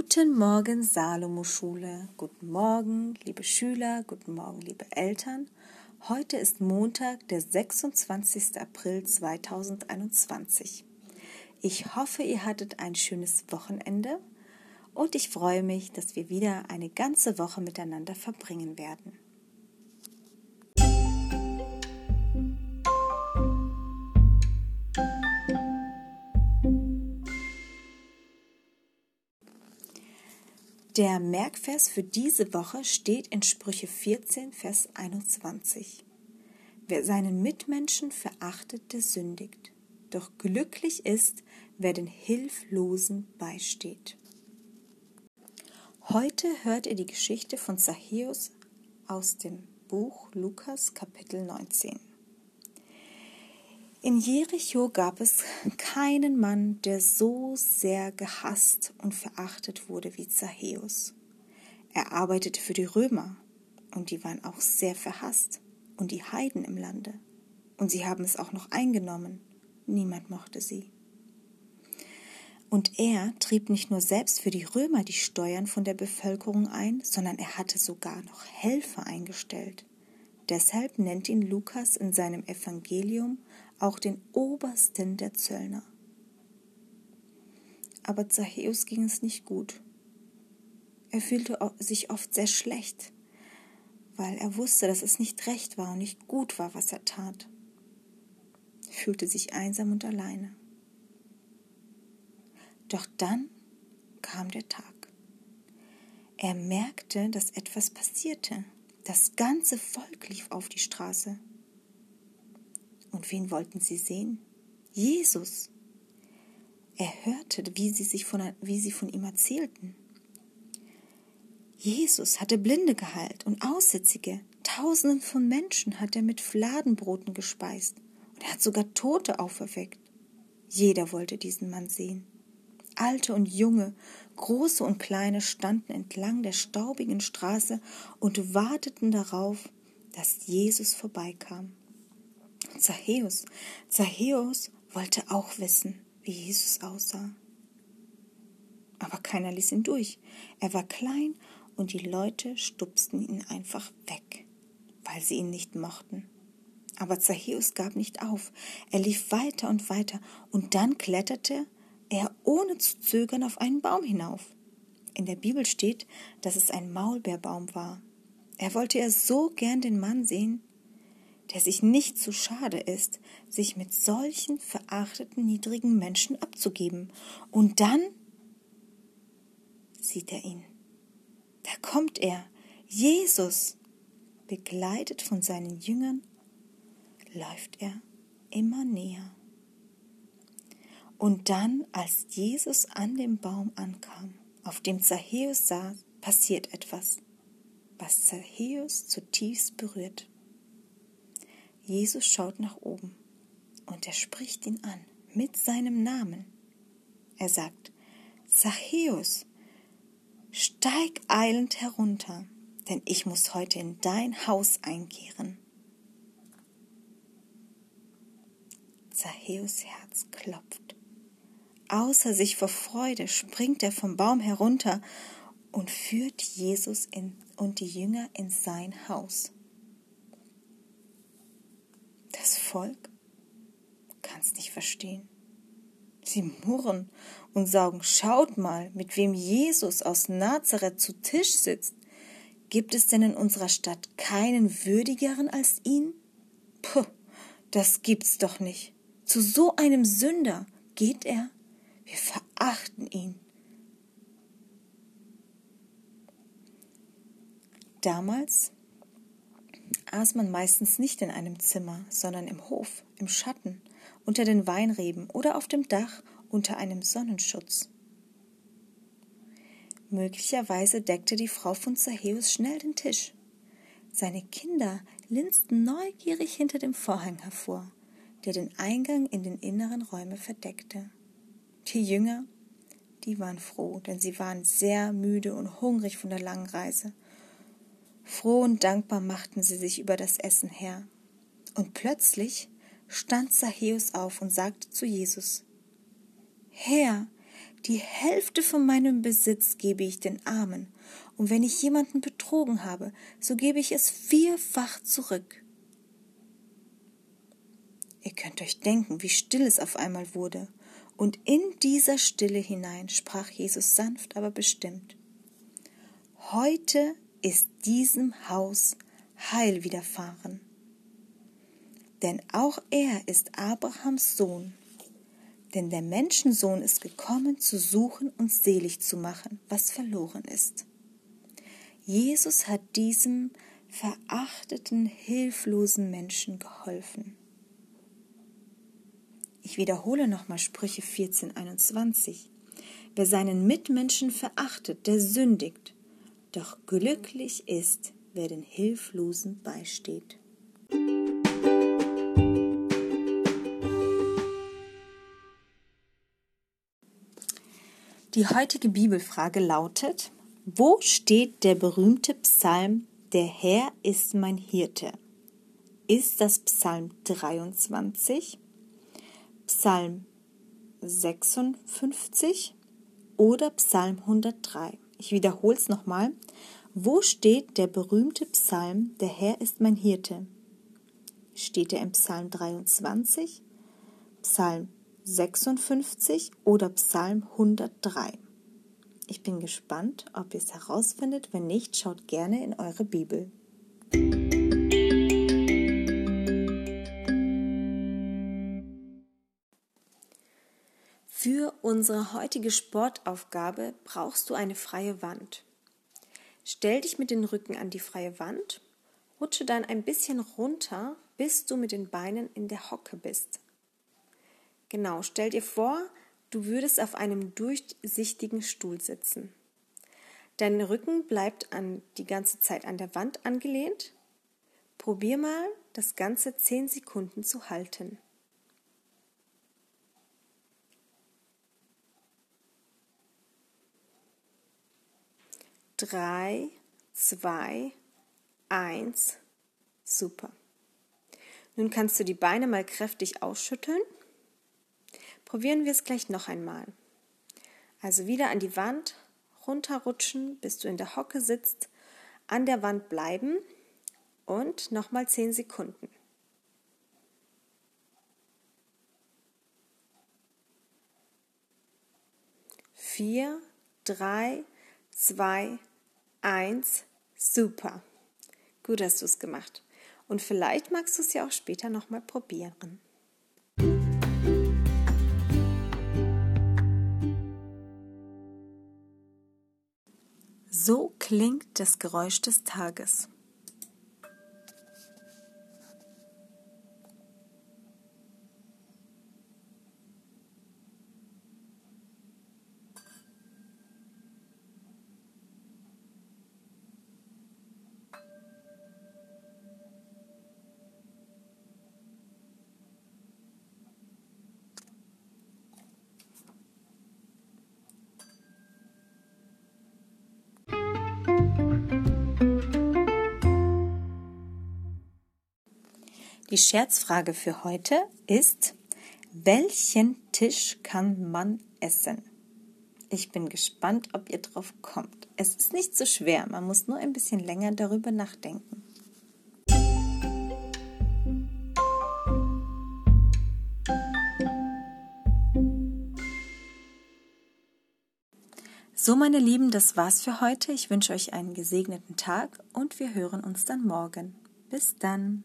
Guten Morgen, Salomo-Schule. Guten Morgen, liebe Schüler. Guten Morgen, liebe Eltern. Heute ist Montag, der 26. April 2021. Ich hoffe, ihr hattet ein schönes Wochenende und ich freue mich, dass wir wieder eine ganze Woche miteinander verbringen werden. Der Merkvers für diese Woche steht in Sprüche 14, Vers 21. Wer seinen Mitmenschen verachtet, der sündigt. Doch glücklich ist, wer den Hilflosen beisteht. Heute hört ihr die Geschichte von Zachäus aus dem Buch Lukas Kapitel 19. In Jericho gab es keinen Mann, der so sehr gehasst und verachtet wurde wie Zachäus. Er arbeitete für die Römer, und die waren auch sehr verhasst, und die Heiden im Lande. Und sie haben es auch noch eingenommen. Niemand mochte sie. Und er trieb nicht nur selbst für die Römer die Steuern von der Bevölkerung ein, sondern er hatte sogar noch Helfer eingestellt. Deshalb nennt ihn Lukas in seinem Evangelium auch den Obersten der Zöllner. Aber Zachäus ging es nicht gut. Er fühlte sich oft sehr schlecht, weil er wusste, dass es nicht recht war und nicht gut war, was er tat. Er fühlte sich einsam und alleine. Doch dann kam der Tag. Er merkte, dass etwas passierte. Das ganze Volk lief auf die Straße. Und wen wollten sie sehen? Jesus. Er hörte, wie sie, sich von, wie sie von ihm erzählten. Jesus hatte Blinde geheilt und Aussätzige. Tausenden von Menschen hat er mit Fladenbroten gespeist. Und er hat sogar Tote auferweckt. Jeder wollte diesen Mann sehen. Alte und Junge, große und kleine standen entlang der staubigen Straße und warteten darauf, dass Jesus vorbeikam. Zachäus. Zachäus wollte auch wissen, wie Jesus aussah. Aber keiner ließ ihn durch. Er war klein und die Leute stupsten ihn einfach weg, weil sie ihn nicht mochten. Aber Zachäus gab nicht auf. Er lief weiter und weiter und dann kletterte er ohne zu zögern auf einen Baum hinauf. In der Bibel steht, dass es ein Maulbeerbaum war. Er wollte ja so gern den Mann sehen, der sich nicht zu schade ist, sich mit solchen verachteten, niedrigen Menschen abzugeben. Und dann sieht er ihn. Da kommt er, Jesus, begleitet von seinen Jüngern, läuft er immer näher. Und dann, als Jesus an dem Baum ankam, auf dem Zachäus saß, passiert etwas, was Zachäus zutiefst berührt. Jesus schaut nach oben und er spricht ihn an mit seinem Namen. Er sagt, Zachäus, steig eilend herunter, denn ich muss heute in dein Haus einkehren. Zachäus Herz klopft. Außer sich vor Freude springt er vom Baum herunter und führt Jesus in, und die Jünger in sein Haus. Das Volk kann es nicht verstehen. Sie murren und saugen, schaut mal, mit wem Jesus aus Nazareth zu Tisch sitzt. Gibt es denn in unserer Stadt keinen würdigeren als ihn? Puh, das gibt's doch nicht. Zu so einem Sünder geht er. Wir verachten ihn. Damals aß man meistens nicht in einem Zimmer, sondern im Hof, im Schatten, unter den Weinreben oder auf dem Dach unter einem Sonnenschutz. Möglicherweise deckte die Frau von Zachäus schnell den Tisch. Seine Kinder linsten neugierig hinter dem Vorhang hervor, der den Eingang in den inneren Räume verdeckte. Die Jünger, die waren froh, denn sie waren sehr müde und hungrig von der langen Reise Froh und dankbar machten sie sich über das Essen her. Und plötzlich stand Zachäus auf und sagte zu Jesus, Herr, Die Hälfte von meinem Besitz gebe ich den Armen, und wenn ich jemanden betrogen habe, so gebe ich es vierfach zurück. Ihr könnt euch denken, wie still es auf einmal wurde, und in dieser Stille hinein sprach Jesus sanft, aber bestimmt. Heute ist diesem Haus Heil widerfahren. Denn auch er ist Abrahams Sohn. Denn der Menschensohn ist gekommen, zu suchen und selig zu machen, was verloren ist. Jesus hat diesem verachteten, hilflosen Menschen geholfen. Ich wiederhole nochmal Sprüche 1421. Wer seinen Mitmenschen verachtet, der sündigt. Doch glücklich ist, wer den Hilflosen beisteht. Die heutige Bibelfrage lautet, wo steht der berühmte Psalm, der Herr ist mein Hirte? Ist das Psalm 23, Psalm 56 oder Psalm 103? Ich wiederhole es nochmal. Wo steht der berühmte Psalm, der Herr ist mein Hirte? Steht er im Psalm 23, Psalm 56 oder Psalm 103? Ich bin gespannt, ob ihr es herausfindet. Wenn nicht, schaut gerne in eure Bibel. Unsere heutige Sportaufgabe brauchst du eine freie Wand. Stell dich mit dem Rücken an die freie Wand, rutsche dann ein bisschen runter, bis du mit den Beinen in der Hocke bist. Genau, stell dir vor, du würdest auf einem durchsichtigen Stuhl sitzen. Dein Rücken bleibt an, die ganze Zeit an der Wand angelehnt. Probier mal, das Ganze 10 Sekunden zu halten. Drei, zwei, eins, super. Nun kannst du die Beine mal kräftig ausschütteln. Probieren wir es gleich noch einmal. Also wieder an die Wand, runterrutschen, bis du in der Hocke sitzt, an der Wand bleiben und nochmal 10 Sekunden. Vier, drei, zwei, eins, super. Gut hast du es gemacht. Und vielleicht magst du es ja auch später nochmal probieren. So klingt das Geräusch des Tages. Die Scherzfrage für heute ist, welchen Tisch kann man essen? Ich bin gespannt, ob ihr drauf kommt. Es ist nicht so schwer, man muss nur ein bisschen länger darüber nachdenken. So, meine Lieben, das war's für heute. Ich wünsche euch einen gesegneten Tag und wir hören uns dann morgen. Bis dann.